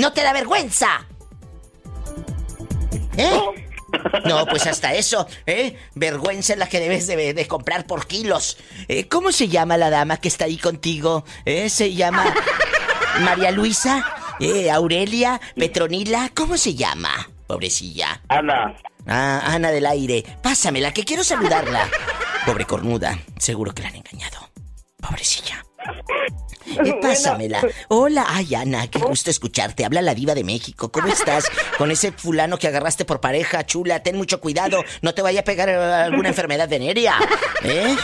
¿No te da vergüenza? ¿Eh? No, pues hasta eso, ¿eh? Vergüenza es la que debes de, comprar por kilos. Eh, ¿Cómo se llama la dama que está ahí contigo? ¿Eh? ¿Se llama María Luisa? ¿Eh? ¿Aurelia? ¿Petronila? ¿Cómo se llama? Pobrecilla. Ana. Ah, Ana del aire. Pásamela, que quiero saludarla. Pobre cornuda, seguro que la han engañado. Pobrecilla. Eh, pásamela. Hola, ay Ana, qué gusto escucharte. Habla la diva de México. ¿Cómo estás? Con ese fulano que agarraste por pareja, chula. Ten mucho cuidado. No te vaya a pegar alguna enfermedad venérea. ¿Eh?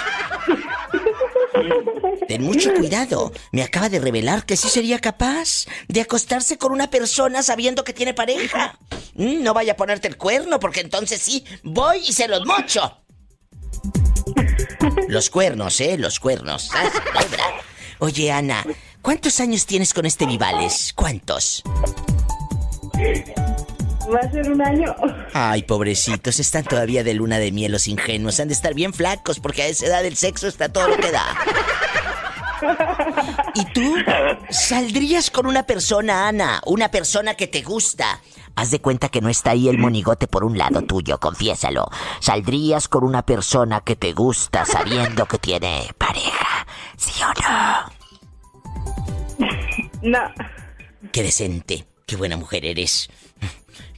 Ten mucho cuidado. Me acaba de revelar que sí sería capaz de acostarse con una persona sabiendo que tiene pareja. Mm, no vaya a ponerte el cuerno, porque entonces sí, voy y se los mocho. Los cuernos, ¿eh? Los cuernos. Oye, Ana, ¿cuántos años tienes con este Vivales? ¿Cuántos? Va a ser un año. Ay, pobrecitos, están todavía de luna de miel los ingenuos. Han de estar bien flacos porque a esa edad el sexo está todo lo que da. ¿Y tú saldrías con una persona, Ana? Una persona que te gusta. Haz de cuenta que no está ahí el monigote por un lado tuyo, confiésalo. ¿Saldrías con una persona que te gusta sabiendo que tiene pareja? ¿Sí o no? No. Qué decente, qué buena mujer eres.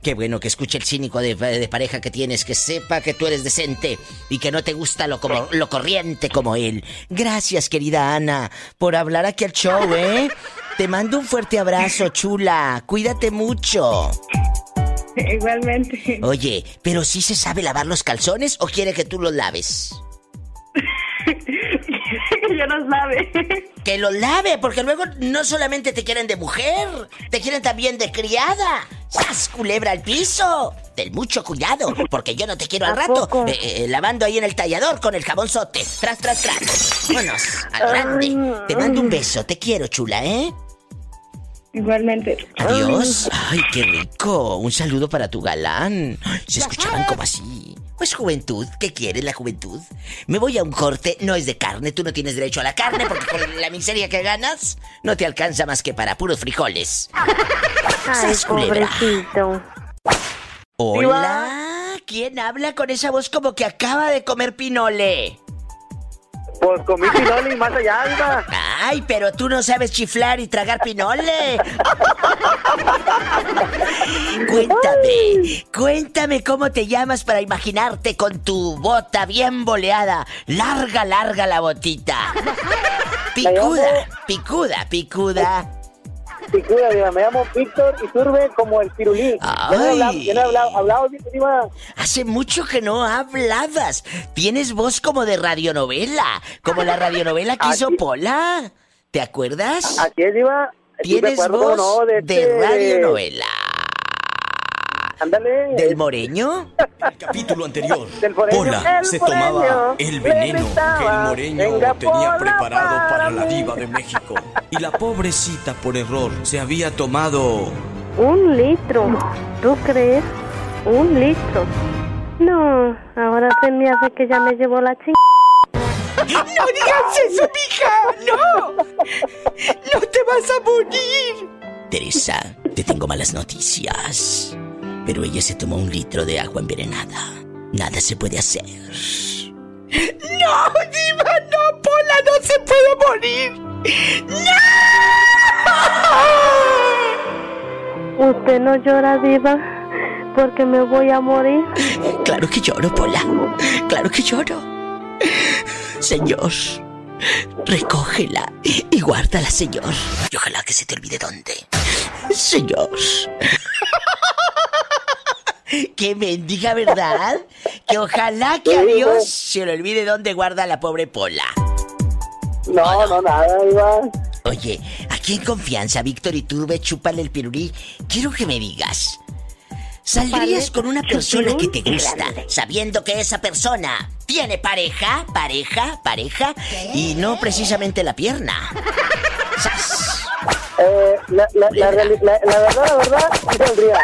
Qué bueno que escuche el cínico de, pareja que tienes, que sepa que tú eres decente y que no te gusta lo, como, lo corriente como él. Gracias, querida Ana, por hablar aquí al show, ¿eh? Te mando un fuerte abrazo, chula. Cuídate mucho. Igualmente. Oye, ¿pero sí se sabe lavar los calzones o quiere que tú los laves? que yo los lave. Que los lave, porque luego no solamente te quieren de mujer, te quieren también de criada. ¡Sas, culebra al piso! Ten mucho cuidado, porque yo no te quiero al rato eh, eh, lavando ahí en el tallador con el jabón sote. Tras, tras, tras. Vámonos, al grande. Te mando un beso, te quiero, chula, ¿eh? Igualmente. Adiós. Ay, qué rico. Un saludo para tu galán. Se escuchaban como así. Pues juventud, ¿qué quiere la juventud? Me voy a un corte, no es de carne, tú no tienes derecho a la carne porque con la miseria que ganas no te alcanza más que para puros frijoles. Ay, pobrecito. Hola, ¿quién habla con esa voz como que acaba de comer pinole? Pues comí pinole y más allá, iba. Ay, pero tú no sabes chiflar y tragar pinole. cuéntame, cuéntame cómo te llamas para imaginarte con tu bota bien boleada. Larga, larga la botita. Picuda, picuda, picuda. Picuda, me llamo Víctor y Turbe como el pirulí. Ay. no he hablado, hablado, Hace mucho que no hablabas. Tienes voz como de radionovela, como la radionovela que hizo Pola. ¿Te acuerdas? Así es, Diva. Tienes voz no, de, de este- radionovela. Ándale. ¿Del moreño? El capítulo anterior, Del foreño. Pola El se foreño tomaba el veneno que el moreño "Venga, tenía Pola, preparado para la mí". diva de México. Y la pobrecita, por error, se había tomado Un litro. ¿Tú crees? Un litro. No, ahora se me hace que ya me llevó la chingada. ¡No digas eso, mija! ¡No! ¡No te vas a morir! Teresa, te tengo malas noticias. Pero ella se tomó un litro de agua envenenada. Nada se puede hacer. ¡No, Diva! ¡No, Pola! ¡No se puede morir! ¡No! Usted no llora, diva, porque me voy a morir. Claro que lloro, Pola. Claro que lloro. Señor, recógela y guárdala, señor. Y ojalá que se te olvide dónde. Señor. Que mendiga, ¿verdad? Que ojalá que a Dios se le olvide dónde guarda la pobre Pola. No, no, nada, Diva. Oye, aquí en confianza, Víctor Iturbe, chúpale el pirulí. Quiero que me digas. ¿Saldrías con una persona que te gusta, sabiendo que esa persona tiene pareja, pareja, pareja, y no precisamente la pierna? ¡Sas! Eh, la, la, la, verdad, la verdad, saldría.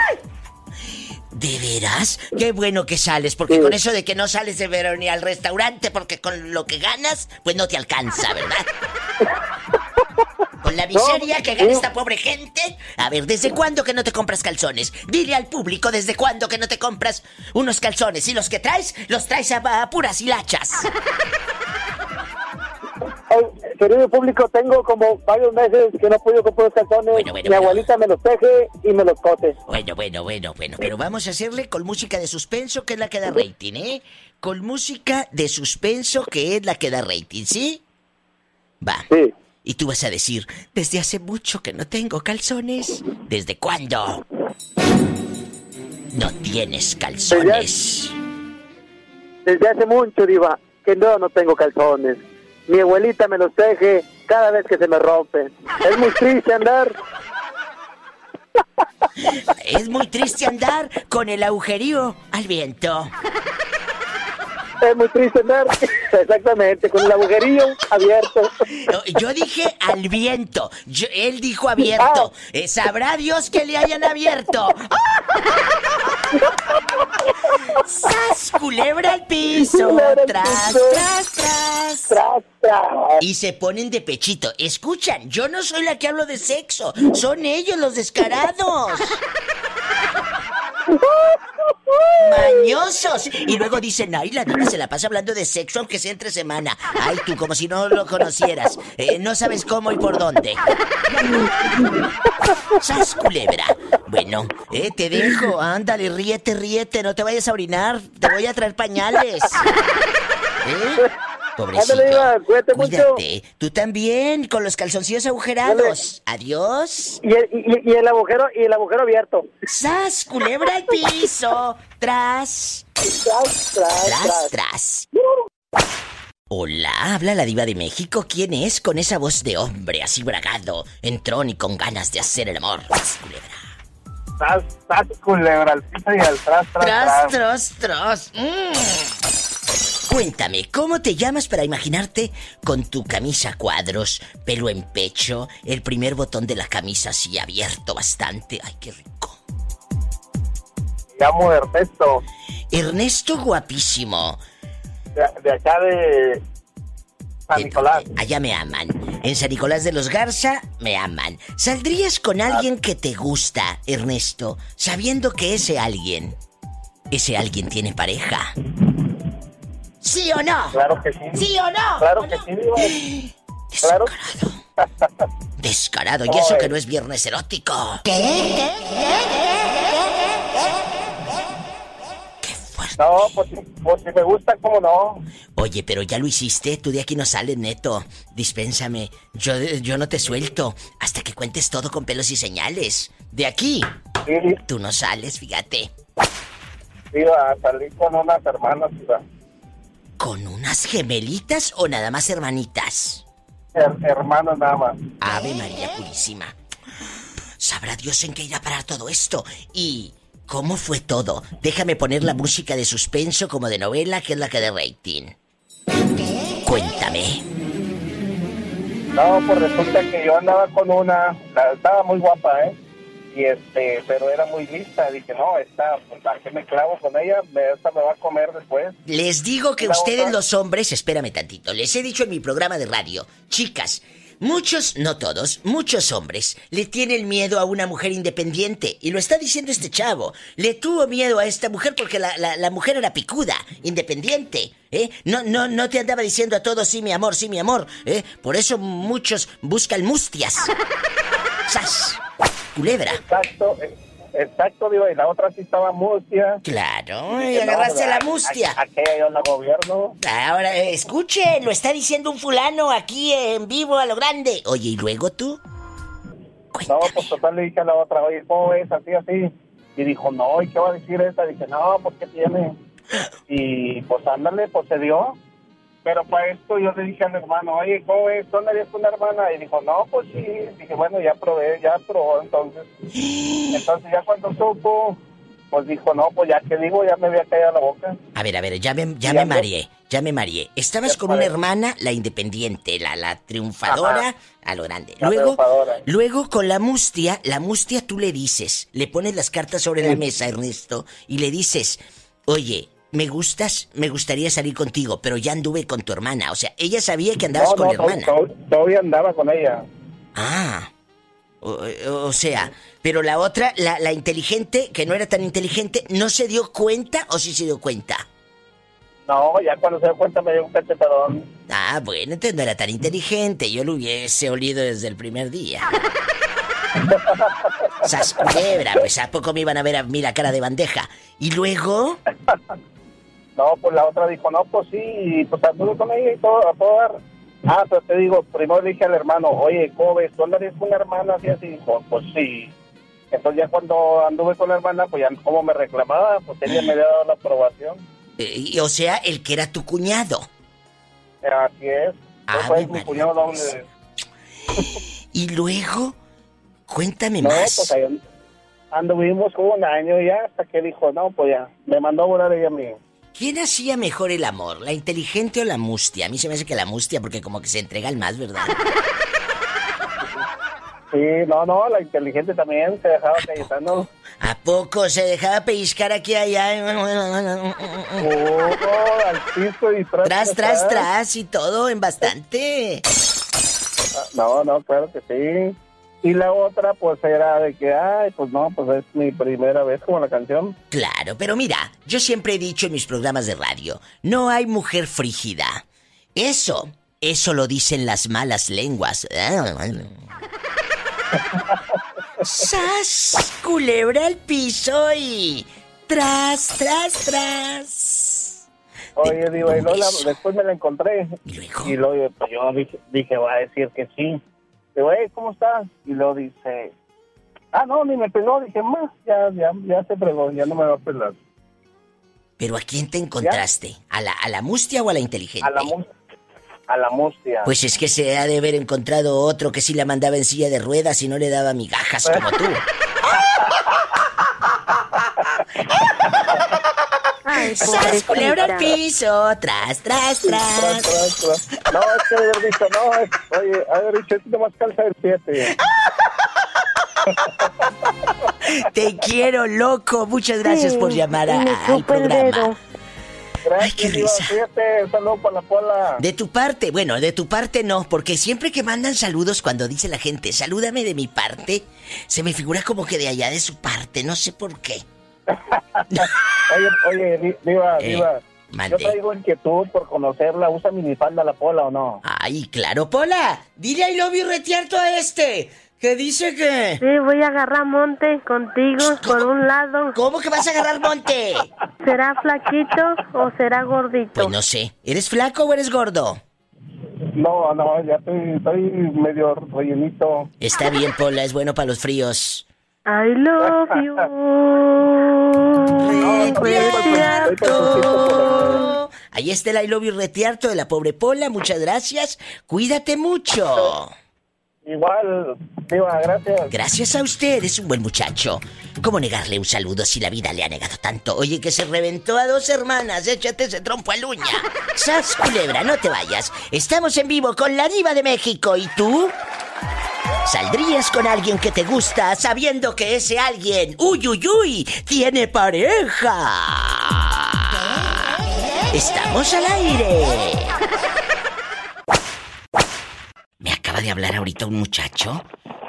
¿De veras? Qué bueno que sales, porque con eso de que no sales de verano ni al restaurante, porque con lo que ganas, pues no te alcanza, ¿verdad? Con la miseria No, que gana no. esta pobre gente. A ver, ¿desde cuándo que no te compras calzones? Dile al público desde cuándo que no te compras unos calzones. Y los que traes, los traes a, a puras hilachas. Ay, querido público, tengo como varios meses que no he podido comprar los calzones. Bueno, bueno, Mi bueno. abuelita me los teje y me los cose. Bueno, bueno, bueno, bueno. Pero vamos a hacerle con música de suspenso, que es la que da rating, ¿eh? Con música de suspenso, que es la que da rating, ¿sí? Va. Sí. Y tú vas a decir, desde hace mucho que no tengo calzones. ¿Desde cuándo? No tienes calzones. Desde hace mucho, Diva, que no, no tengo calzones. Mi abuelita me los teje cada vez que se me rompen. Es muy triste andar. Es muy triste andar con el agujerío al viento. Es muy triste andar. Exactamente, con el agujerillo abierto. Yo dije al viento. Yo- él dijo abierto. Eh, Sabrá Dios que le hayan abierto. ¡Sas! Culebra al piso. Culebra Tras, piso. tras, tras. Tras, tras. Y se ponen de pechito. Escuchan, yo no soy la que hablo de sexo. Son ellos los descarados. Mañosos. Y luego dicen, ay, la diva se la pasa hablando de sexo aunque sea entre semana. Ay, tú, como si no lo conocieras. Eh, no sabes cómo y por dónde. ¡Sas, culebra! Bueno, eh, te dejo. Ándale, ríete, ríete. No te vayas a orinar. Te voy a traer pañales. ¿Eh? Pobrecito. Ándale, cuídate mucho. Cuídate. Tú también, con los calzoncillos agujerados. Adiós. Y el, y, y el agujero y el agujero abierto. ¡Sas! Culebra al piso. Tras. Tras, tras, Tras, tras. tras. Hola, habla la diva de México. ¿Quién es con esa voz de hombre así bragado, entrón y con ganas de hacer el amor? ¡Sas, culebra! Tras, tras, culebra al piso y al tras, tras, Tras, tras. tras, tras. Mm. Cuéntame, ¿cómo te llamas para imaginarte con tu camisa a cuadros, pelo en pecho, el primer botón de la camisa así abierto bastante? ¡Ay, qué rico! Me llamo Ernesto, Ernesto guapísimo. de, de acá de San Nicolás. Allá me aman. En San Nicolás de los Garza me aman. ¿Saldrías con alguien que te gusta, Ernesto, sabiendo que ese alguien, ese alguien tiene pareja? ¿Sí o no? Claro que sí. ¿Sí o no? Claro ¿O que no? sí, Diva. Claro. Descarado. Descarado. Y eso que no es viernes erótico. ¿Qué? Qué fuerte. No, pues, si- pues si me gusta, ¿cómo no? Oye, pero ya lo hiciste, tú de aquí no sales, neto. Dispénsame, yo, yo no te suelto hasta que cuentes todo con pelos y señales. De aquí, Sí, tú no sales, fíjate. Diva, salí con unas hermanas, Diva. ¿Con unas gemelitas o nada más hermanitas? Her- hermanos nada más. Ave María Purísima. Sabrá Dios en qué irá a parar todo esto. Y. ¿Cómo fue todo? Déjame poner la música de suspenso como de novela, que es la que de rating. Cuéntame. No, pues resulta que yo andaba con una, estaba muy guapa, ¿eh? Y este, pero era muy lista. Dije, no, esta, pues, ¿a qué me clavo con ella? Esta me va a comer después. Les digo que ustedes otra- los hombres, espérame tantito, les he dicho en mi programa de radio, chicas, muchos, no todos, muchos hombres le tienen miedo a una mujer independiente. Y lo está diciendo este chavo. Le tuvo miedo a esta mujer porque la, la- la mujer era picuda, independiente. ¿Eh? No, no, no te andaba diciendo a todos sí mi amor, sí mi amor. ¿eh? Por eso muchos buscan mustias. ¡Sas! Culebra. Exacto, exacto, digo, y la otra sí estaba mustia. Claro, y no, agarraste la mustia. Aquella yo la gobierno. Ahora, escuche, lo está diciendo un fulano aquí en vivo a lo grande. Oye, ¿y luego tú? No, pues total le dije a la otra, oye, ¿cómo es? Así, así. Y dijo, no, ¿y qué va a decir esta? Dije, no, pues ¿qué tiene? Y pues ándale, pues se dio. Pero para esto yo le dije al hermano, oye, ¿cómo es? ¿Dónde había con una hermana? Y dijo, no, pues sí. Dije, bueno, ya probé, ya probó, entonces. Entonces ya cuando supo, pues dijo, no, pues ya que digo, ya me había caído la boca. A ver, a ver, ya me, ya Y me mareé, ya me mareé. Estabas Ya con una hermana, la independiente, la, la triunfadora, Ajá. a lo grande. La Luego, luego con la mustia, la mustia tú le dices, le pones las cartas sobre la Sí. mesa, Ernesto, y le dices, oye, me gustas, me gustaría salir contigo, pero ya anduve con tu hermana. O sea, ella sabía que andabas no, con no, la hermana. to- todavía andaba con ella. Ah. O, o sea, pero la otra, la, la inteligente, que no era tan inteligente, ¿no se dio cuenta o sí se dio cuenta? No, ya cuando se dio cuenta me dio un cachetadón. Ah, bueno, entonces no era tan inteligente. Yo lo hubiese olido desde el primer día. Sas culebra, pues a poco me iban a ver a mí la cara de bandeja. Y luego, No, pues la otra dijo, no, pues sí, y pues anduve con ella y todo, a todo dar. Ah, pero te digo, primero le dije al hermano, oye, ¿cómo ves? ¿Tú andarías con una hermana así así? Dijo, pues sí. Entonces ya cuando anduve con la hermana, pues ya como me reclamaba, pues ella me había dado la aprobación. eh, y, o sea, el que era tu cuñado. Así es. Ah, fue mi cuñado doble. Y luego, cuéntame No, más. pues ahí anduvimos como un año ya hasta que dijo, no, pues ya, me mandó a volar ella a mí. ¿Quién hacía mejor el amor, la inteligente o la mustia? A mí se me hace que la mustia, porque como que se entrega al más, ¿verdad? Sí, no, no, la inteligente también se dejaba cayetano. ¿A poco se dejaba pellizcar aquí allá? Oh, al piso y tras, Tras, tras, tras y todo en bastante. No, no, claro que sí. Y la otra, pues era de que, ay, pues no, pues es mi primera vez como la canción. Claro, pero mira, yo siempre he dicho en mis programas de radio, no hay mujer frígida. Eso, eso lo dicen las malas lenguas. ¡Sas! Culebra al piso y... Tras, tras, tras. Oye, digo, y luego la- después me la encontré. Y luego, Y luego pues, yo dije, dije, va a decir que sí. Digo, hey, ¿cómo estás? Y luego dice, ah, no, ni me peló. Dije, más, ya, ya, ya se fregó, ya no me va a pelar. ¿pero a quién te encontraste? ¿A la, a la mustia o a la inteligente? A la, mus- a la mustia. Pues es que se ha de haber encontrado otro que sí la mandaba en silla de ruedas y no le daba migajas como tú. Ay, ¡Sas, culebra al piso! ¡Tras, tras, Tras, tras! tras, tras. No, es que haber dicho, no, es, oye, haber dicho, es nomás calza del 7. Te quiero, loco. Muchas gracias Sí, por llamar a- al programa. dedo. Ay, qué risa. Fíjate, saludo para la pola. De tu parte, bueno, de tu parte no, porque siempre que mandan saludos cuando dice la gente, salúdame de mi parte, se me figura como que de allá de su parte, no sé por qué. Oye, oye, Di- Diva, Eh, mande. Yo traigo inquietud por conocerla. ¿Usa minifalda la pola o no? Ay, claro, Pola, dile I love you retierto a este, que dice que... Sí, voy a agarrar monte contigo por un lado. ¿Cómo que vas a agarrar monte? ¿Será flaquito o será gordito? Pues no sé, ¿eres flaco o eres gordo? No, no, ya estoy, estoy medio rellenito. Está bien, Pola, es bueno para los fríos. I love you. Retierto. Ahí está el I love you retierto de la pobre Pola, muchas gracias. Cuídate mucho. Igual, Diva, gracias. Gracias a usted, es un buen muchacho. ¿Cómo negarle un saludo si la vida le ha negado tanto? Oye, que se reventó a dos hermanas, échate ese trompo a uña. Sas culebra, no te vayas. Estamos en vivo con la diva de México, ¿y tú? ¿Saldrías con alguien que te gusta sabiendo que ese alguien, uy, uy, uy, tiene pareja? Estamos al aire. Me acaba de hablar ahorita un muchacho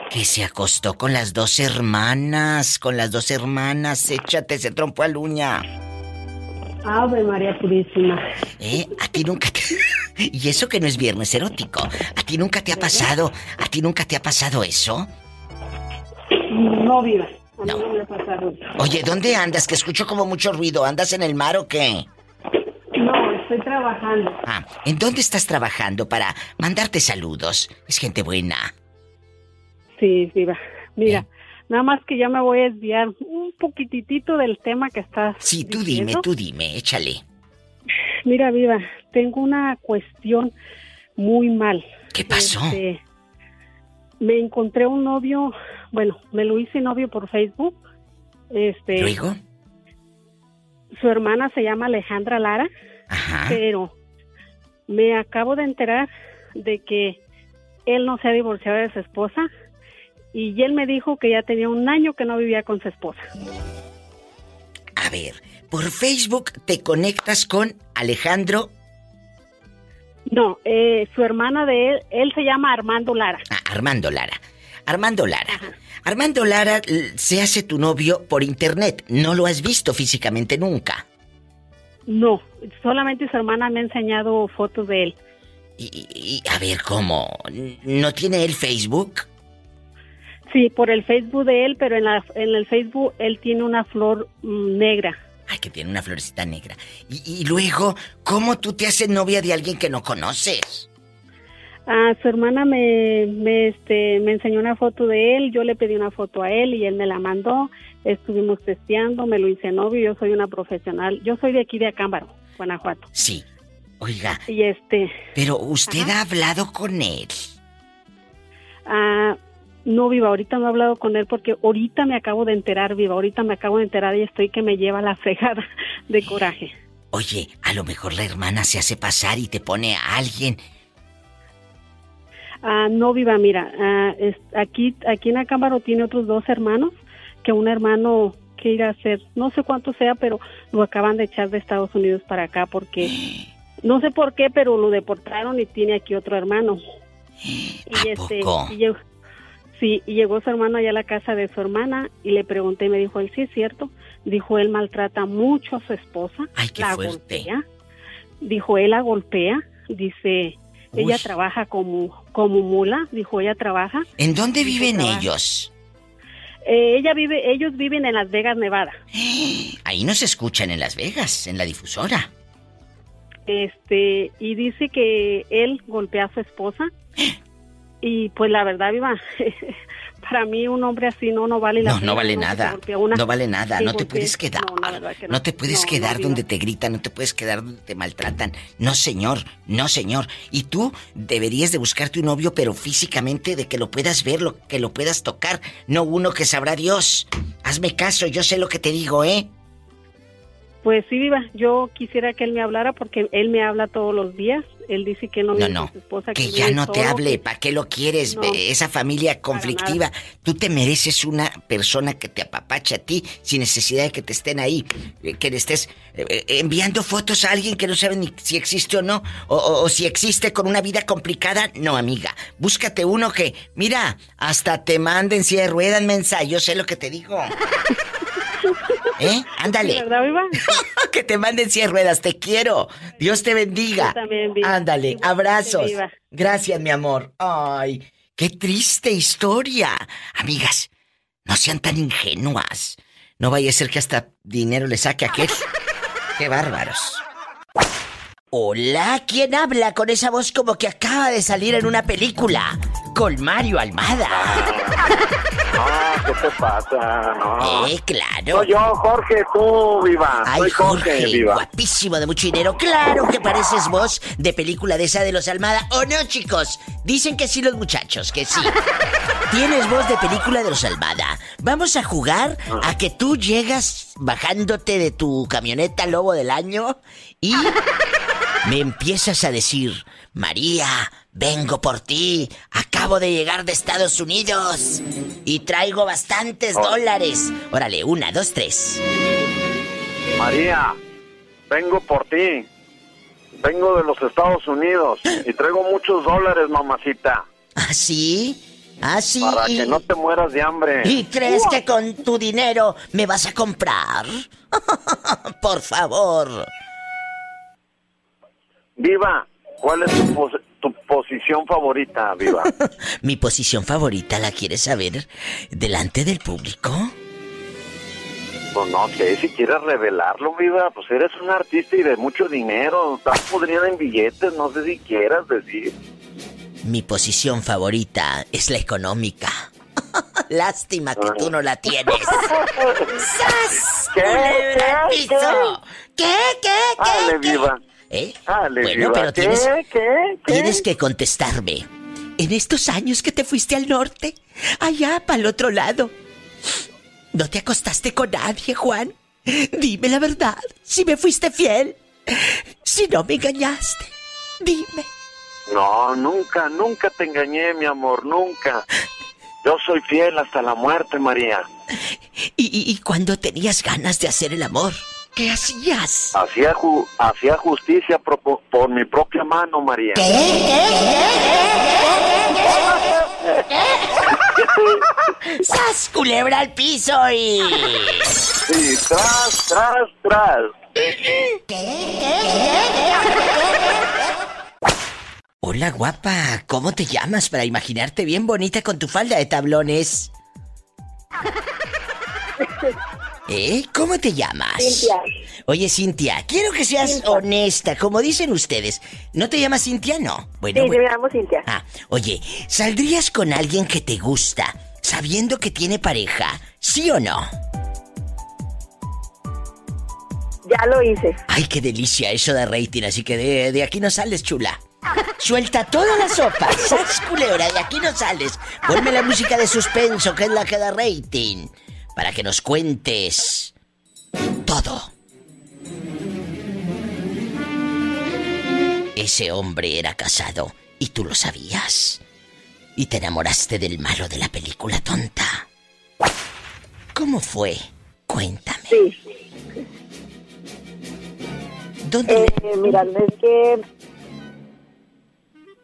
que se acostó con las dos hermanas, con las dos hermanas. Échate ese trompo a uña. Ave María Purísima. ¿Eh? A ti nunca te... Y eso que no es viernes erótico. ¿A ti nunca te ha pasado? ¿A ti nunca te ha pasado eso? No viva. A mí No. no, me ha pasado eso. Oye, ¿dónde andas? Que escucho como mucho ruido. ¿Andas en el mar o qué? No, estoy trabajando. Ah, ¿en dónde estás trabajando para mandarte saludos? Es gente buena. Sí, viva. Mira, ¿Eh? nada más que ya me voy a desviar un poquitito del tema que estás Sí, tú diciendo. dime, tú dime, échale. Mira, viva, tengo una cuestión muy mal. ¿Qué pasó? Este, me encontré un novio, bueno, me lo hice novio por Facebook. Este, ¿Luego? su hermana se llama Alejandra Lara. Ajá. pero me acabo de enterar de que él no se ha divorciado de su esposa y él me dijo que ya tenía un año que no vivía con su esposa. A ver, por Facebook te conectas con Alejandro. No, eh, su hermana de él, él se llama Armando Lara. Ah, Armando Lara. Armando Lara. Armando Lara se hace tu novio por internet. No lo has visto físicamente nunca. No, solamente su hermana me ha enseñado fotos de él. Y, y- y, a ver, ¿cómo? ¿No tiene él Facebook? Sí, por el Facebook de él, pero en, la, en el Facebook él tiene una flor mm, negra. Ay, que tiene una florecita negra. Y, y luego, ¿cómo tú te haces novia de alguien que no conoces? Ah, su hermana me, me, este, me enseñó una foto de él, yo le pedí una foto a él y él me la mandó. Estuvimos testeando, me lo hice novio, yo soy una profesional. Yo soy de aquí de Acámbaro, Guanajuato. Sí. Oiga, Y este, pero usted ha hablado con él. ah, no viva, ahorita no he hablado con él porque ahorita me acabo de enterar, viva, ahorita me acabo de enterar y estoy que me lleva la fregada de coraje. Oye, a lo mejor la hermana se hace pasar y te pone a alguien. Ah, no viva, mira, ah, es- aquí, aquí en Acámbaro tiene otros dos hermanos, que un hermano que ir a hacer, no sé cuánto sea, pero lo acaban de echar de Estados Unidos para acá porque, no sé por qué, pero lo deportaron y tiene aquí otro hermano. Y este, y llegó, sí, y llegó su hermano allá a la casa de su hermana y le pregunté, me dijo él, sí es cierto, dijo él maltrata mucho a su esposa, Ay, qué la fuerte. golpea, dijo él la golpea, dice, ella trabaja como, como mula, dijo ella trabaja, ¿En dónde Dijo, viven trabaja. ellos? Eh, ella vive, ellos viven en Las Vegas, Nevada, Ahí no se escuchan en Las Vegas, en la difusora. este, y dice que él golpea a su esposa y pues la verdad, viva, para mí un hombre así no, no vale la No, pena, no vale nada. una- No vale nada. Sí, No te puedes quedar. no, que te puedes quedar donde te gritan. No te puedes quedar donde te maltratan. No, señor. No, señor. Y tú deberías de buscarte un novio, pero físicamente de que lo puedas ver, lo, que lo puedas tocar. No uno que sabrá Dios. Hazme caso. Yo sé lo que te digo, ¿eh? Pues sí, viva, yo quisiera que él me hablara porque él me habla todos los días. Él dice que no No, no. su esposa. Que vive ya no te hable. que- ¿Para qué lo quieres? No. Esa familia conflictiva. Tú te mereces una persona que te apapache a ti sin necesidad de que te estén ahí. eh, Que le estés eh, eh, enviando fotos a alguien que no sabe ni si existe o no. O, o- o si existe con una vida complicada. No, amiga. Búscate uno que, mira, hasta te manden silla de ruedas, mensa. Yo sé lo que te digo. ¿Eh? Ándale. ¿Verdad, viva? que te manden silla de ruedas. Te quiero. Dios te bendiga. Yo también, Viva. Ándale. Igualmente, Abrazos. Viva. Gracias, mi amor. Ay, qué triste historia. Amigas, no sean tan ingenuas. No vaya a ser que hasta dinero le saque a aquel. qué bárbaros. Hola, ¿quién habla con esa voz como que acaba de salir en una película? Con Mario Almada. No, ¿qué te pasa? No. Eh, claro. Soy yo, Jorge, tú, viva. Ay, Soy Jorge, Jorge, viva. guapísimo de mucho dinero. Claro que pareces vos de película de esa de los Almada. ¿O no, chicos? Dicen que sí los muchachos, que sí. Tienes voz de película de los Almada. Vamos a jugar a que tú llegas bajándote de tu camioneta Lobo del Año y me empiezas a decir, María, vengo por ti. Acabo de llegar de Estados Unidos y traigo bastantes dólares. Órale, una, dos, tres. María, vengo por ti. Vengo de los Estados Unidos y traigo muchos dólares, mamacita, ¿Ah, sí? ¿Ah, sí? para ¿Y, que no te mueras de hambre. ¿Y crees que con tu dinero me vas a comprar? Por favor. Viva, ¿cuál es tu, pos- tu posición favorita, Viva? Mi posición favorita, ¿la quieres saber delante del público? Pues no sé, si quieres revelarlo, Viva, pues eres un artista y de mucho dinero. Estás podrida en billetes, no sé si quieras decir. Mi posición favorita es la económica. Lástima que tú no la tienes. ¡Sas! ¿Qué? ¿Qué? ¿Qué? ¿Qué? ¿Qué? Dale, ¿Qué? ¿Eh? Dale, bueno, pero ¿Qué? tienes, ¿Qué? ¿Qué? tienes que contestarme. En estos años que te fuiste al norte, allá para el otro lado, ¿no te acostaste con nadie, Juan? Dime la verdad, si me fuiste fiel, si no me engañaste, dime. No, nunca, nunca te engañé, mi amor, nunca. Yo soy fiel hasta la muerte, María. Y, y, y cuando tenías ganas de hacer el amor, ¿Qué hacías? Hacía, ju- hacía justicia por, por mi propia mano, María. ¡Sas, culebra al piso y... Sí, tras, tras, tras. Hola, guapa. ¿Cómo te llamas para imaginarte bien bonita con tu falda de tablones? ¿Eh? ¿Cómo te llamas? Cintia. Oye, Cintia, quiero que seas honesta, como dicen ustedes. ¿No te llamas Cintia? No. Bueno, Sí, yo bueno. me llamo Cintia. Ah, oye, ¿saldrías con alguien que te gusta, sabiendo que tiene pareja? ¿Sí o no? Ya lo hice. Ay, qué delicia eso de rating, así que de, de aquí no sales, chula. Suelta toda la sopa, ¡Sas, culebra! De aquí no sales. Ponme la música de suspenso, que es la que da rating. Para que nos cuentes todo. Ese hombre era casado y tú lo sabías. Y te enamoraste del malo de la película tonta. ¿Cómo fue? Cuéntame. Sí. ¿Dónde Eh, mira, es que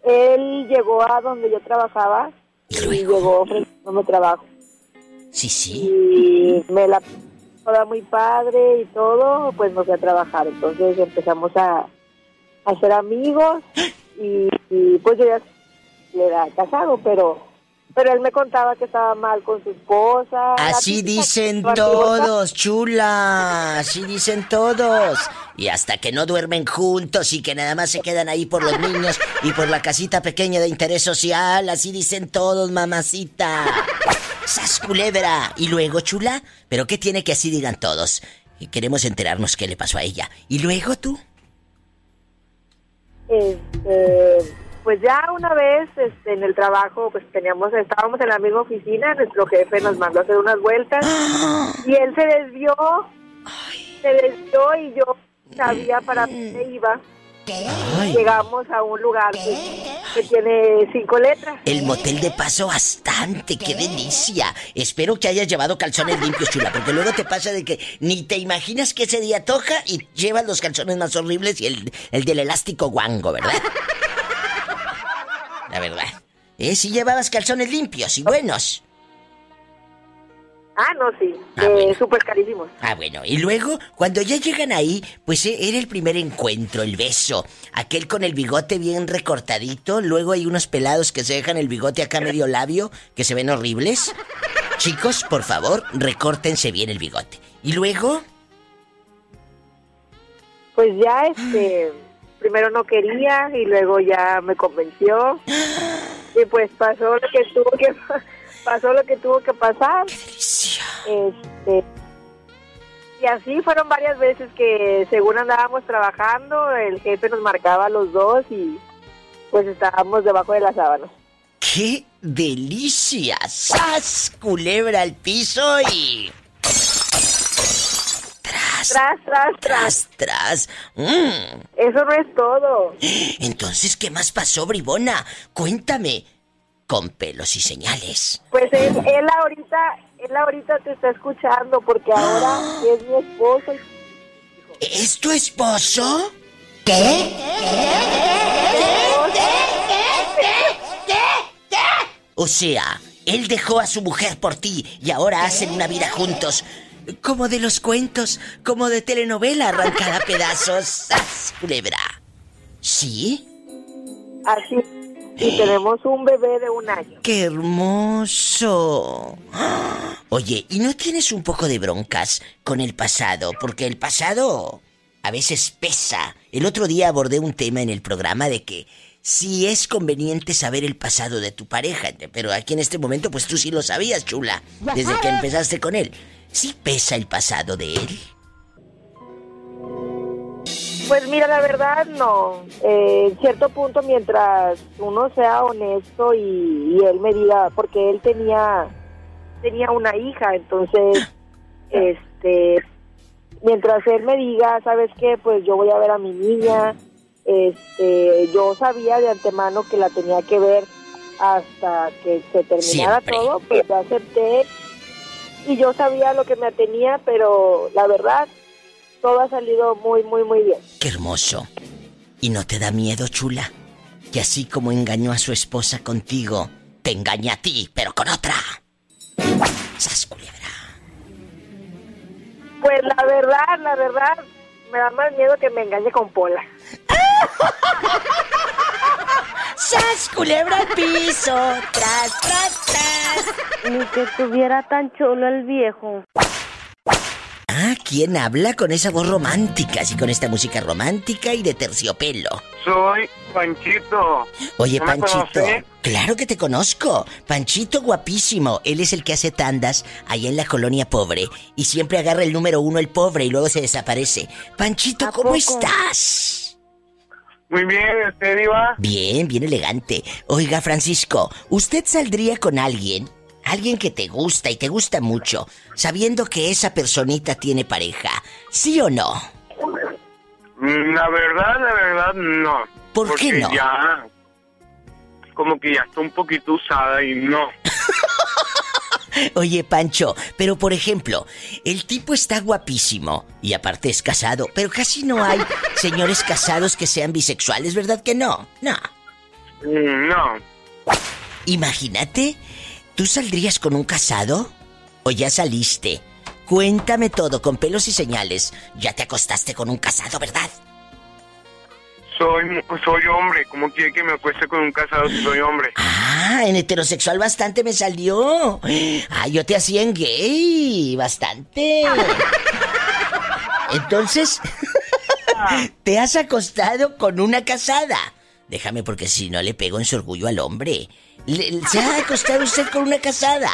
él llegó a donde yo trabajaba Y y luego. llegó ofreciéndome trabajo. Sí, sí. Y me la toda muy padre y todo, pues me fui a trabajar. Entonces empezamos a, a ser amigos y, y, pues yo ya era casado, pero pero él me contaba que estaba mal con su esposa. Así dicen todos, chula. Así dicen todos. Y hasta que no duermen juntos y que nada más se quedan ahí por los niños y por la casita pequeña de interés social. Así dicen todos, mamacita. ¡Sas culebra! Y luego, chula. ¿Pero qué tiene que así digan todos? Y queremos enterarnos qué le pasó a ella. ¿Y luego tú? Este, pues ya una vez este, en el trabajo, pues teníamos, estábamos en la misma oficina, nuestro jefe nos mandó a hacer unas vueltas y él se desvió, se desvió y yo sabía para dónde iba. Ay, Llegamos a un lugar que, que tiene cinco letras. el motel de paso bastante, qué delicia. Espero que hayas llevado calzones limpios, chula, porque luego te pasa de que ni te imaginas que ese día toca y llevas los calzones más horribles y el, el del elástico guango, ¿verdad? La verdad. ¿Eh? Si llevabas calzones limpios y buenos. Ah, no, sí, Ah, eh, bueno. súper carísimos. Ah, bueno, y luego, cuando ya llegan ahí, pues eh, era el primer encuentro, el beso. Aquel con el bigote bien recortadito, luego hay unos pelados que se dejan el bigote acá medio labio, que se ven horribles. Chicos, por favor, recórtense bien el bigote. Y luego, Pues ya, este, primero no quería y luego ya me convenció. Y pues pasó lo que tuvo que pasó lo que tuvo que pasar. delicia. Este y así fueron varias veces que según andábamos trabajando, el jefe nos marcaba a los dos y pues estábamos debajo de las sábanas. ¡Qué delicia! ¡Sas! Culebra al piso y... Tras, Tras, tras, tras. tras, tras. Mm. Eso no es todo. Entonces, ¿qué más pasó, bribona? Cuéntame. Con pelos y señales. Pues él, él ahorita, él ahorita te está escuchando porque ahora es mi esposo. ¿Es tu esposo? ¿Qué? O sea, él dejó a su mujer por ti y ahora hacen una vida juntos. Como de los cuentos, como de telenovela arrancada a pedazos. ¡Sas, culebra! ¿Sí? Así. Y tenemos un bebé de un año. ¡Qué hermoso! Oye, ¿y no tienes un poco de broncas con el pasado? Porque el pasado a veces pesa. El otro día abordé un tema en el programa de que si es conveniente saber el pasado de tu pareja, pero aquí en este momento pues tú sí lo sabías, chula, desde que empezaste con él. ¿Sí pesa el pasado de él? Pues mira, la verdad no. Eh, en cierto punto, mientras uno sea honesto y, y él me diga, porque él tenía tenía una hija, entonces, este, mientras él me diga, sabes qué, pues yo voy a ver a mi niña, este, yo sabía de antemano que la tenía que ver hasta que se terminara Siempre. todo, pues yo acepté y yo sabía lo que me atenía, pero la verdad todo ha salido muy, muy, muy bien. Qué hermoso. ¿Y no te da miedo, chula? Que así como engañó a su esposa contigo, te engaña a ti, pero con otra. ¡Sas, culebra! Pues la verdad, la verdad, me da más miedo que me engañe con Pola. ¡Sas, culebra al piso! ¡Tras, tras, tras! Ni que estuviera tan chulo el viejo. Ah, ¿quién habla con esa voz romántica? Así con esta música romántica y de terciopelo. Soy Panchito. Oye, ¿No me Panchito. conoce? Claro que te conozco. Panchito guapísimo. Él es el que hace tandas allá en la colonia pobre. Y siempre agarra el número uno el pobre y luego se desaparece. Panchito, ¿A ¿cómo poco? estás? Muy bien, ¿usted iba? Bien, bien elegante. Oiga, Francisco, ¿usted saldría con alguien? Alguien que te gusta y te gusta mucho, sabiendo que esa personita tiene pareja. ¿Sí o no? Mm, La verdad, la verdad, no. ¿Por Porque qué no? ya... Como que ya está un poquito usada y no. Oye, Pancho, pero por ejemplo, el tipo está guapísimo y aparte es casado, pero casi no hay señores casados que sean bisexuales, ¿verdad que no? No. Mm, No. Imagínate, ¿tú saldrías con un casado? ¿O ya saliste? Cuéntame todo con pelos y señales. Ya te acostaste con un casado, ¿verdad? Soy, soy hombre. ¿Cómo quiere que me acueste con un casado si soy hombre? Ah, en heterosexual bastante me salió. Ah, yo te hacía en gay, bastante. Entonces, te has acostado con una casada. Déjame porque si no le pego en su orgullo al hombre. Le- ¿Se ha acostado usted con una casada?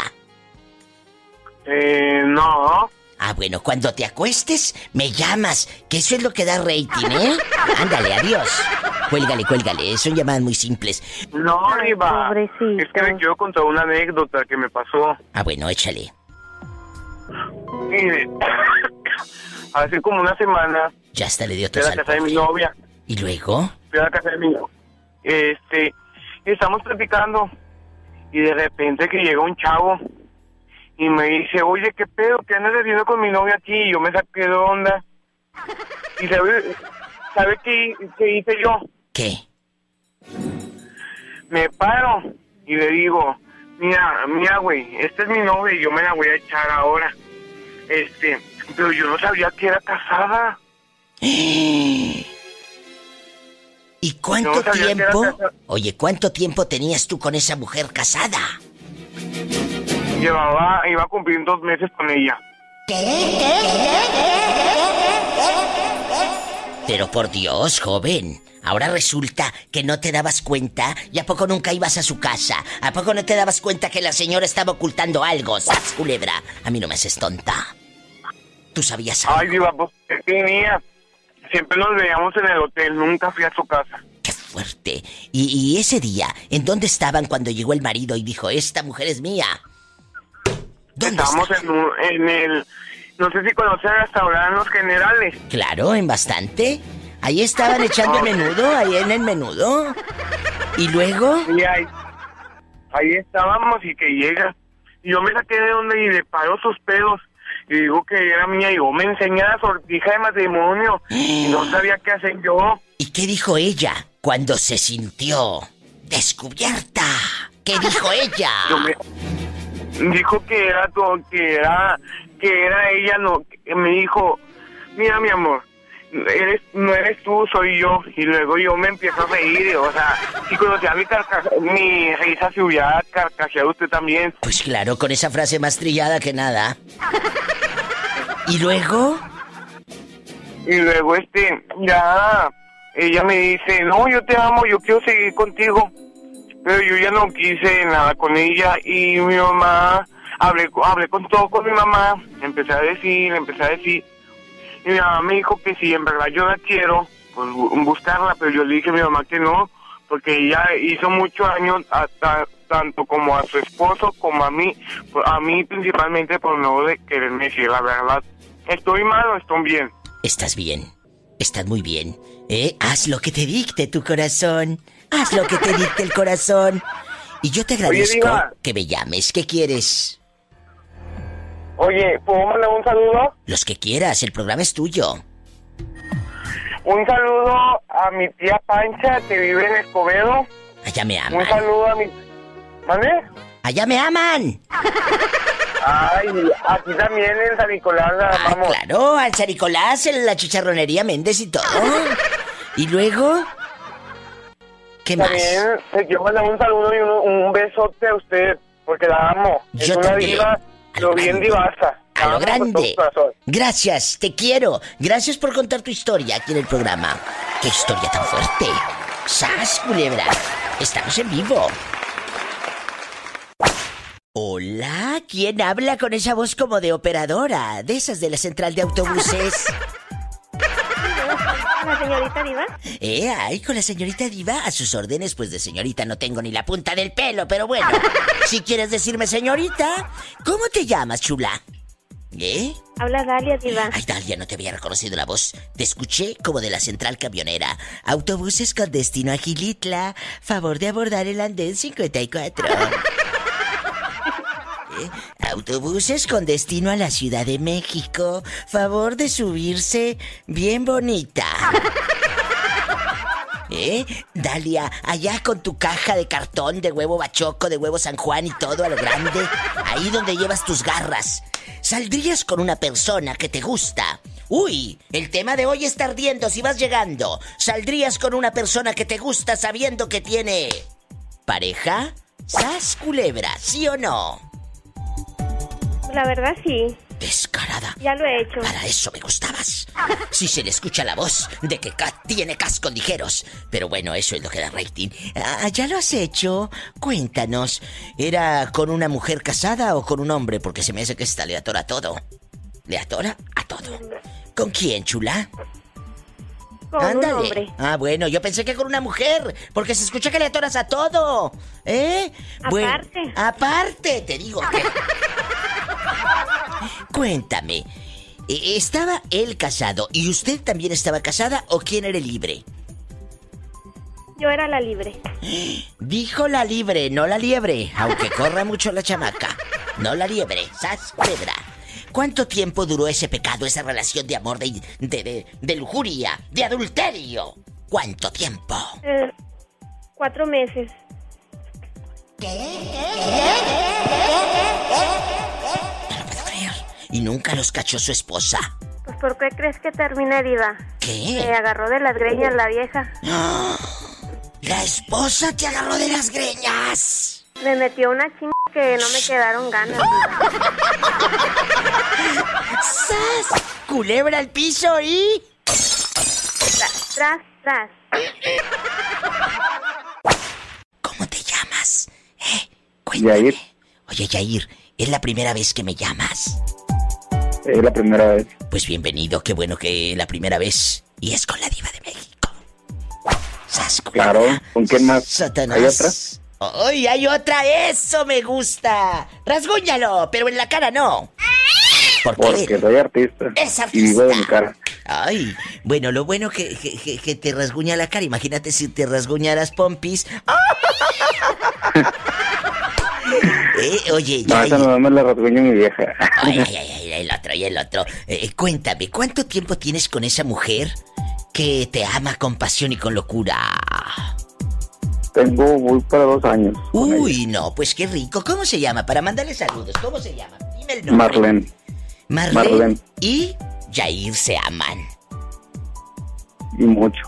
Eh, no. Ah, bueno, cuando te acuestes, me llamas, que eso es lo que da rating, ¿eh? Ándale, adiós. Cuélgale, cuélgale, son llamadas muy simples. No, Iba. pobrecito. Es que me quiero contar una anécdota que me pasó. Ah, bueno, échale. Mire, hace como una semana Ya hasta le dio fui tos a la casa de mi novia. ¿Y luego? Fui a la casa de mi novia. Este, estamos platicando. Y de repente que llega un chavo y me dice, oye, ¿qué pedo? ¿Qué andas haciendo con mi novia aquí? Y yo me saqué de onda. Y sabe, ¿sabe qué, qué hice yo? ¿Qué? me paro y le digo, mira, mira, güey, esta es mi novia y yo me la voy a echar ahora. Este, pero yo no sabía que era casada. ¿Y cuánto No era tiempo? Oye, ¿cuánto tiempo tenías tú con esa mujer casada? Llevaba, iba a cumplir dos meses con ella. Pero por Dios, joven. Ahora resulta que no te dabas cuenta y a poco nunca ibas a su casa. ¿A poco no te dabas cuenta que la señora estaba ocultando algo? ¡Sas, culebra! A mí no me haces tonta. ¿Tú sabías algo? Ay, diva, pues, ¿qué tenía? Siempre nos veíamos en el hotel, nunca fui a su casa. ¡Qué fuerte! Y, y ese día, ¿en dónde estaban cuando llegó el marido y dijo, esta mujer es mía? ¿Dónde Estábamos en, un- en el, no sé si conocen el restaurante Los Generales. Claro, en bastante. Ahí estaban echando el menudo, ahí en el menudo. Y luego, Y ahí, ahí estábamos y que llega. Y yo me saqué de donde y le paró sus pedos. Y digo que era mía y yo me enseñé la sortija de matrimonio. Y no sabía qué hacer yo. ¿y qué dijo ella cuando se sintió descubierta? ¿Qué dijo ella? Me- dijo que era tu- que era que era ella no que me dijo mira mi amor eres no eres tú soy yo y luego yo me empiezo a reír o sea si conocía mi mi risa se hubiera carcajeado usted también Pues claro, con esa frase más trillada que nada. ¿Y luego? y luego este ya ella me dice no yo te amo yo quiero seguir contigo pero yo ya no quise nada con ella y mi mamá hablé hablé con todo con mi mamá empecé a decir empecé a decir. Y mi mamá me dijo que si en verdad yo la quiero pues bu- buscarla pero yo le dije a mi mamá que no porque ella hizo muchos años tanto como a su esposo como a mí a mí principalmente por no de quererme decir la verdad. Estoy mal o estoy bien Estás bien. Estás muy bien. ¿Eh? Haz lo que te dicte tu corazón. Haz lo que te dicte el corazón. Y yo te agradezco que me llames. ¿Qué quieres? Oye, ¿puedo mandar un saludo? Los que quieras, el programa es tuyo. un saludo a mi tía Pancha que vive en Escobedo. Allá me Un aman. saludo a mi... ¿Mande? Allá me aman. Ay, aquí también en San Nicolás la Ah, amamos. claro, al San Nicolás, en la chicharronería Méndez y todo. Y luego, ¿qué más? También te quiero mandar un saludo y un, un besote a usted, porque la amo. Es Yo una también. diva, lo bien divasa. A lo grande. Gracias, te quiero. Gracias por contar tu historia aquí en el programa. ¡Qué historia tan fuerte! ¡Sas, culebra! Estamos en vivo. Hola, ¿quién habla con esa voz como de operadora? De esas de la central de autobuses. La señorita Diva. Eh, ay, con la señorita Diva, a sus órdenes, pues de señorita no tengo ni la punta del pelo, pero bueno. Si quieres decirme señorita, ¿cómo te llamas, chula? ¿Eh? Habla Dalia Diva. Ay, Dalia, no te había reconocido la voz. Te escuché como de la central camionera. Autobuses con destino a Gilitla. Favor de abordar el andén 54. Autobuses con destino a la Ciudad de México. Favor de subirse bien bonita. ¿Eh? Dalia, allá con tu caja de cartón de huevo bachoco, de huevo San Juan y todo a lo grande, ahí donde llevas tus garras, ¿saldrías con una persona que te gusta? Uy, el tema de hoy está ardiendo si vas llegando. ¿Saldrías con una persona que te gusta sabiendo que tiene pareja? ¿Sas culebra, sí o no? La verdad sí. Descarada. Ya lo he hecho. Para eso me gustabas. Si se le escucha la voz de que Kat tiene cascos ligeros. Pero bueno, eso es lo que da rating. Ah, ¿Ya lo has hecho? Cuéntanos. ¿Era con una mujer casada o con un hombre? Porque se me hace que esta le atora todo. Le atora a todo. ¿Con quién, chula? Con un hombre. Ah, bueno, yo pensé que con una mujer, porque se escucha que le atoras a todo. ¿Eh? Bueno, Aparte. aparte, te digo que... Cuéntame, ¿e- ¿estaba él casado y usted también estaba casada o quién era el libre? Yo era la libre. Dijo la libre, no la liebre, aunque corra mucho la chamaca. No la liebre, sas culebra. ¿Cuánto tiempo duró ese pecado, esa relación de amor, de, de, de, de lujuria, de adulterio? ¿Cuánto tiempo? Eh, cuatro meses. No lo puedo creer. Y nunca los cachó su esposa. Pues ¿por qué crees que terminé Diva? ¿Qué? Me agarró de las greñas la vieja. La esposa te agarró de las greñas. Me metió una chinga que no me quedaron ganas. ¡Sas! Culebra al piso y... Tra- Tras, tras. ¿Cómo te llamas? ¿Eh? Cuéntame. Yair. Oye, Yair, es la primera vez que me llamas. Es la primera vez. Pues bienvenido, qué bueno que la primera vez. Y es con la diva de México. ¡Sas, culebra! Claro. ¿Con quién más? Satanás. ¿Hay otra? ¡Ay, hay otra! ¡Eso me gusta! ¡Rasguñalo! Pero en la cara no. ¿Por qué? Porque soy artista. Es Y vivo de mi artista. cara. Ay, bueno, lo bueno que, que, te rasguña la cara. Imagínate si te rasguña las pompis. Eh, oye, No, ya. esa no me la rasguña mi vieja. Ay, ay, ay, ay, el otro y el otro. Eh, cuéntame, ¿cuánto tiempo tienes con esa mujer que te ama con pasión y con locura? Tengo, voy para dos años. Uy, no, pues qué rico. ¿Cómo se llama? Para mandarle saludos. ¿Cómo se llama? Dime el nombre. Marlene. Marlene. Marlene. y Jair se aman. Y mucho.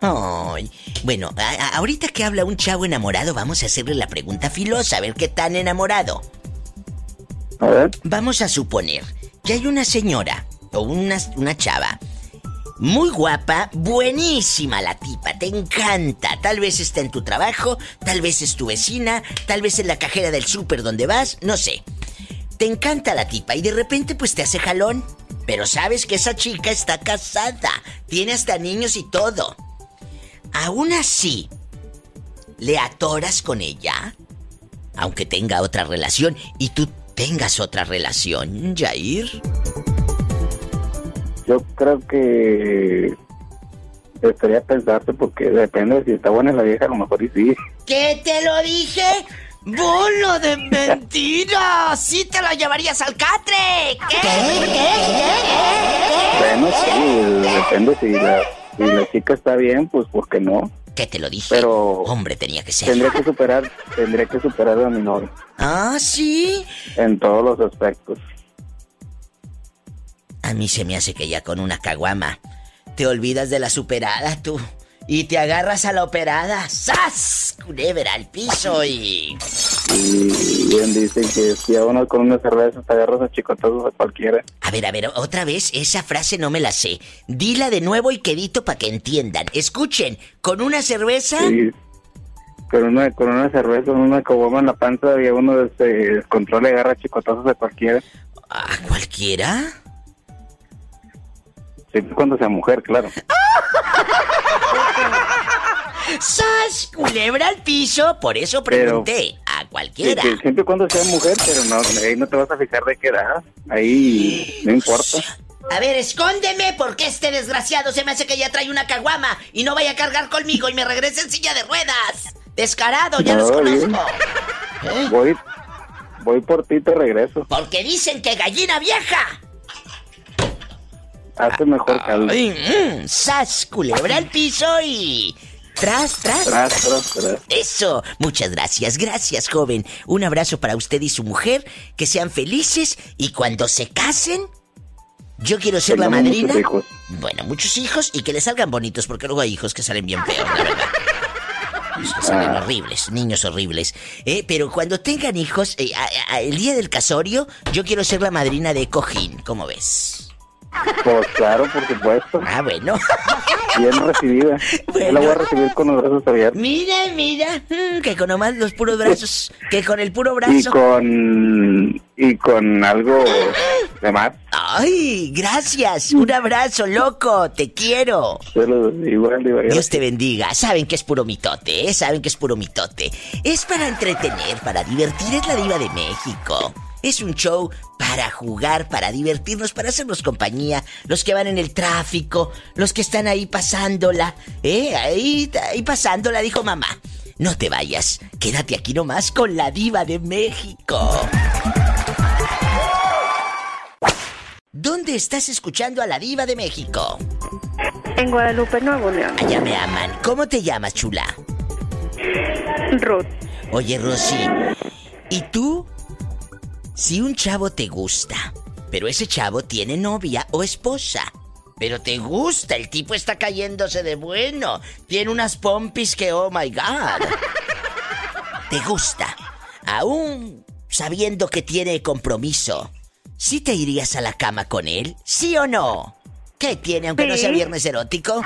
Ay, bueno, a- ahorita que habla un chavo enamorado, vamos a hacerle la pregunta filosa, a ver qué tan enamorado. A ver. Vamos a suponer que hay una señora o una, una chava muy guapa, buenísima la tipa, te encanta. Tal vez está en tu trabajo, tal vez es tu vecina, tal vez en la cajera del súper donde vas, no sé. Te encanta la tipa y de repente pues te hace jalón. Pero sabes que esa chica está casada, tiene hasta niños y todo. Aún así, ¿le atoras con ella? Aunque tenga otra relación y tú tengas otra relación, Jair. Yo creo que estaría pensarte porque depende de si está buena la vieja, a lo mejor y sí. ¿Qué te lo dije? ¡Bolo de mentira! ¡Sí te lo llevarías al catre! ¿Qué? Bueno, sí, depende si la, si la chica está bien, pues ¿por qué no? ¿Qué te lo dije? Pero Hombre, tenía que ser. tendré que superar, tendré que superar a mi novio Ah, sí. en todos los aspectos. A mí se me hace que ya con una caguama te olvidas de la superada tú y te agarras a la operada. ¡Sas! Culebra al piso y Y bien dicen que si a uno con una cerveza te agarras a chicotazos a cualquiera. A ver, a ver, otra vez, esa frase no me la sé. Dila de nuevo y quedito para que entiendan. Escuchen, con una cerveza. Sí. Con una, con una cerveza, una caguama en la panza y a uno se descontrola y agarra chicotazos a cualquiera. ¿A cualquiera? Siempre cuando sea mujer, claro. ¡Sas! Culebra al piso. Por eso pregunté. A cualquiera. siempre cuando sea mujer, pero no, ahí no te vas a fijar de qué edad. Ahí no importa. A ver, escóndeme porque este desgraciado se me hace que ya trae una caguama y no vaya a cargar conmigo y me regrese en silla de ruedas. Descarado, ya los No, conozco. ¿Eh? Voy, voy por ti y te regreso. Porque dicen que gallina vieja. Hace mejor caldo. Ay, mm, ¡Sas! Culebra al piso y. Tras, tras. Tras, tras, tras. Eso. Muchas gracias, gracias, joven. Un abrazo para usted y su mujer. Que sean felices y cuando se casen. Yo quiero ser la madrina. muchos hijos. Bueno, muchos hijos y que les salgan bonitos, porque luego hay hijos que salen bien feos, la verdad. Los que salen Ah. horribles, niños horribles. Eh, pero cuando tengan hijos, eh, a- a- el día del casorio, yo quiero ser la madrina de Cojín, ¿cómo ves? Pues claro, por supuesto. Ah, bueno. Bien recibida. Yo la voy a recibir con los brazos abiertos. Mira, mira, mm, que con nomás los puros brazos, que con el puro Y brazo. con... Y con algo de más. Ay, gracias, un abrazo, loco, te quiero. Igual, igual. Dios te bendiga. Saben que es puro mitote, ¿eh? Saben que es puro mitote. Es para entretener, para divertir. Es la diva de México. Es un show para jugar, para divertirnos, para hacernos compañía. Los que van en el tráfico, los que están ahí pasándola. ¿Eh? Ahí, ahí pasándola, dijo mamá. No te vayas, quédate aquí nomás con la diva de México. ¿Dónde estás escuchando a la diva de México? En Guadalupe, Nuevo León. Allá me aman. ¿Cómo te llamas, chula? Ruth. Oye, Rosy, ¿y tú? Si un chavo te gusta, pero ese chavo tiene novia o esposa, pero te gusta, el tipo está cayéndose de bueno, tiene unas pompis que, oh my god, te gusta, aún sabiendo que tiene compromiso, ¿sí te irías a la cama con él? ¿Sí o no? ¿Qué tiene, aunque no sea viernes erótico?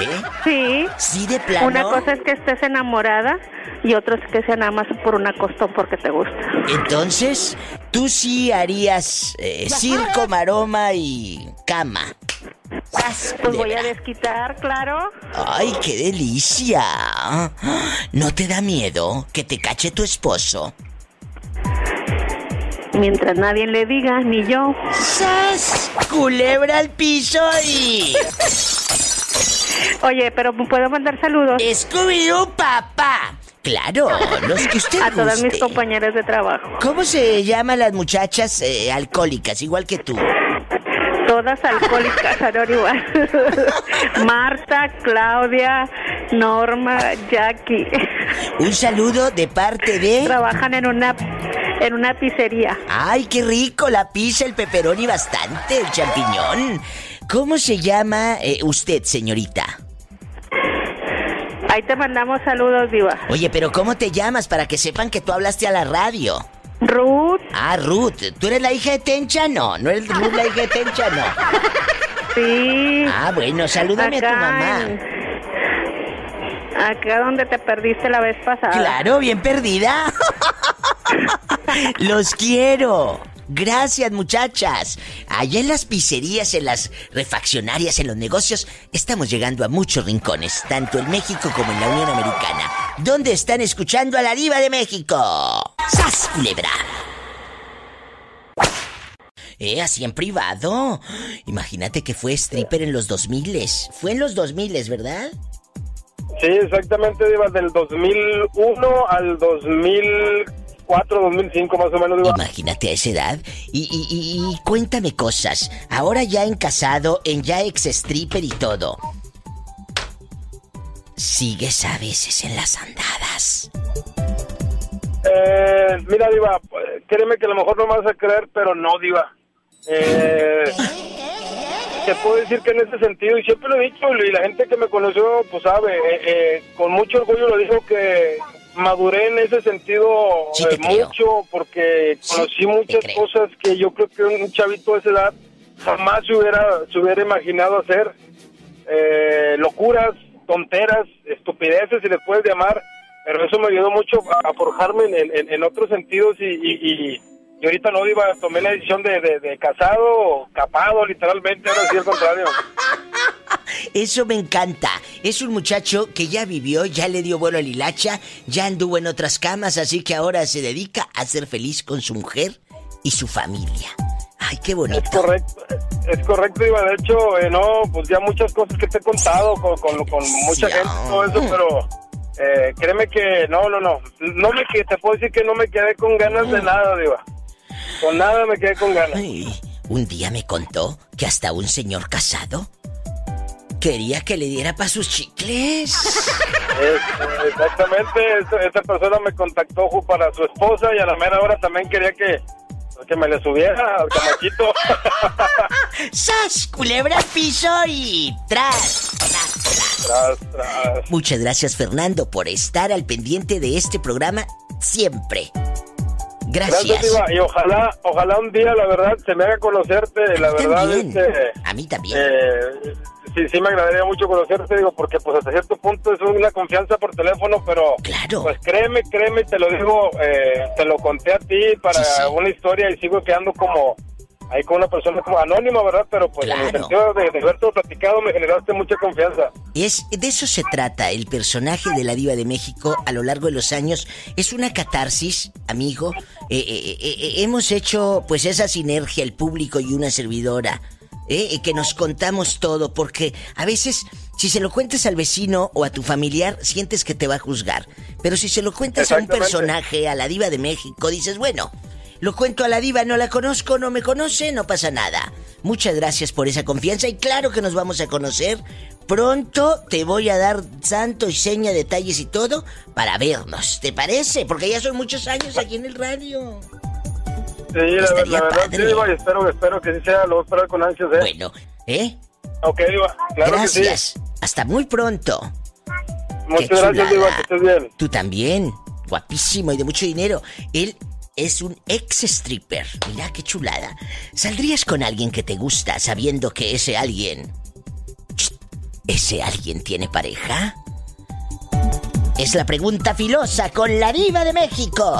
¿Eh? Sí. ¿Sí de plano? Una cosa es que estés enamorada y otra es que sea nada más por una costón porque te gusta. Entonces, tú sí harías eh, circo, maroma y cama. ¡Sas, Pues voy a desquitar, claro. ¡Ay, qué delicia! ¿No te da miedo que te cache tu esposo? Mientras nadie le diga, ni yo. ¡Sas! Culebra al piso y... Oye, pero ¿puedo mandar saludos? ¡Scooby-Doo, papá! Claro, los que usted A todas mis compañeras de trabajo. ¿Cómo se llaman las muchachas eh, alcohólicas, igual que tú? Todas alcohólicas, igual. Marta, Claudia, Norma, Jackie. Un saludo de parte de... Trabajan en una en una pizzería. ¡Ay, qué rico! La pizza, el pepperoni bastante, el champiñón. ¿Cómo se llama eh, usted, señorita? Ahí te mandamos saludos, Diva. Oye, pero ¿cómo te llamas para que sepan que tú hablaste a la radio? Ruth, Ah, Ruth. ¿Tú eres la hija de Tencha? No, no eres Ruth la hija de Tencha, no. sí. Ah, bueno, salúdame a tu mamá. en- Acá donde te perdiste la vez pasada. Claro, bien perdida. Los quiero. Gracias, muchachas. Allá en las pizzerías, en las refaccionarias, en los negocios, estamos llegando a muchos rincones, tanto en México como en la Unión Americana. ¿Dónde están escuchando a la diva de México? ¡Sas, culebra! Eh, así en privado. Imagínate que fue stripper en los 2000 Fue en los 2000 ¿verdad? Sí, exactamente, Diva, del 2001 al 2004, 2005 más o menos. Imagínate a esa edad. Y, y- y- y cuéntame cosas. Ahora ya en casado, en ya ex stripper y todo. ¿Sigues a veces en las andadas? Eh, mira, Diva, créeme que a lo mejor no me vas a creer, pero no, Diva. Eh, te puedo decir que en ese sentido, y siempre lo he dicho, y la gente que me conoció, pues sabe, eh, eh, con mucho orgullo lo dijo que maduré en ese sentido Sí eh, mucho, porque Sí, conocí muchas cosas que yo creo que un chavito de esa edad jamás se hubiera, se hubiera imaginado hacer. Eh, locuras, tonteras, estupideces, si les puedes llamar, pero eso me ayudó mucho a, a forjarme en, en- en otros sentidos y, y, y- y ahorita no iba, tomé la decisión de, de, de casado, capado, literalmente, ahora sí al contrario. Eso me encanta. Es un muchacho que ya vivió, ya le dio vuelo al hilacha, ya anduvo en otras camas, así que ahora se dedica a ser feliz con su mujer y su familia. Ay, qué bonito. Es correcto, es correcto, Iba. De hecho, eh, no, pues ya muchas cosas que te he contado con, con, con mucha gente y todo eso, pero eh, créeme que no, no, no. No me te puedo decir que no me quedé con ganas de nada, Diva. Con nada me quedé con ganas. Ay, un día me contó que hasta un señor casado quería que le diera para sus chicles. Es- exactamente, esa persona me contactó para su esposa y a la mera hora también quería que, que me le subiera al camachito. ¡Sas! Culebra al piso y tras, tras, tras. tras, tras. Muchas gracias Fernando por estar al pendiente de este programa siempre. Gracias, Gracias. Y ojalá, ojalá un día, la verdad, se me haga conocerte. La verdad, También. este, A mí también. eh, sí, sí me agradaría mucho conocerte, digo, porque pues hasta cierto punto es una confianza por teléfono, pero Claro. pues créeme, créeme, te lo digo, eh, te lo conté a ti para Sí, sí. una historia y sigo quedando como ahí con una persona como anónima, ¿verdad? Pero pues en el Claro. sentido de, de haberte platicado me generaste mucha confianza. Es, de eso se trata. El personaje de la diva de México a lo largo de los años es una catarsis, amigo. Eh, eh, eh, eh, hemos hecho pues esa sinergia, el público y una servidora. Eh, eh, que nos contamos todo, porque a veces si se lo cuentas al vecino o a tu familiar, sientes que te va a juzgar. Pero si se lo cuentas a un personaje, a la diva de México, dices, bueno, lo cuento a la diva, no la conozco, no me conoce, no pasa nada. Muchas gracias por esa confianza y claro que nos vamos a conocer. Pronto te voy a dar santo y seña, detalles y todo para vernos. ¿Te parece? Porque ya son muchos años aquí en el radio. Sí, la, Estaría la verdad, sí, padre. Diva, y espero, espero que sí sea, lo voy a esperar con ansias, ¿eh? Bueno, ¿eh? Ok, Diva, claro que Gracias. sí. Hasta muy pronto. Muchas Qué gracias, Diva, que estés bien. Tú también. Guapísimo y de mucho dinero. Él es un ex stripper. Mira qué chulada. ¿Saldrías con alguien que te gusta sabiendo que ese alguien... ¿Ese alguien tiene pareja? Es la pregunta filosa con la diva de México.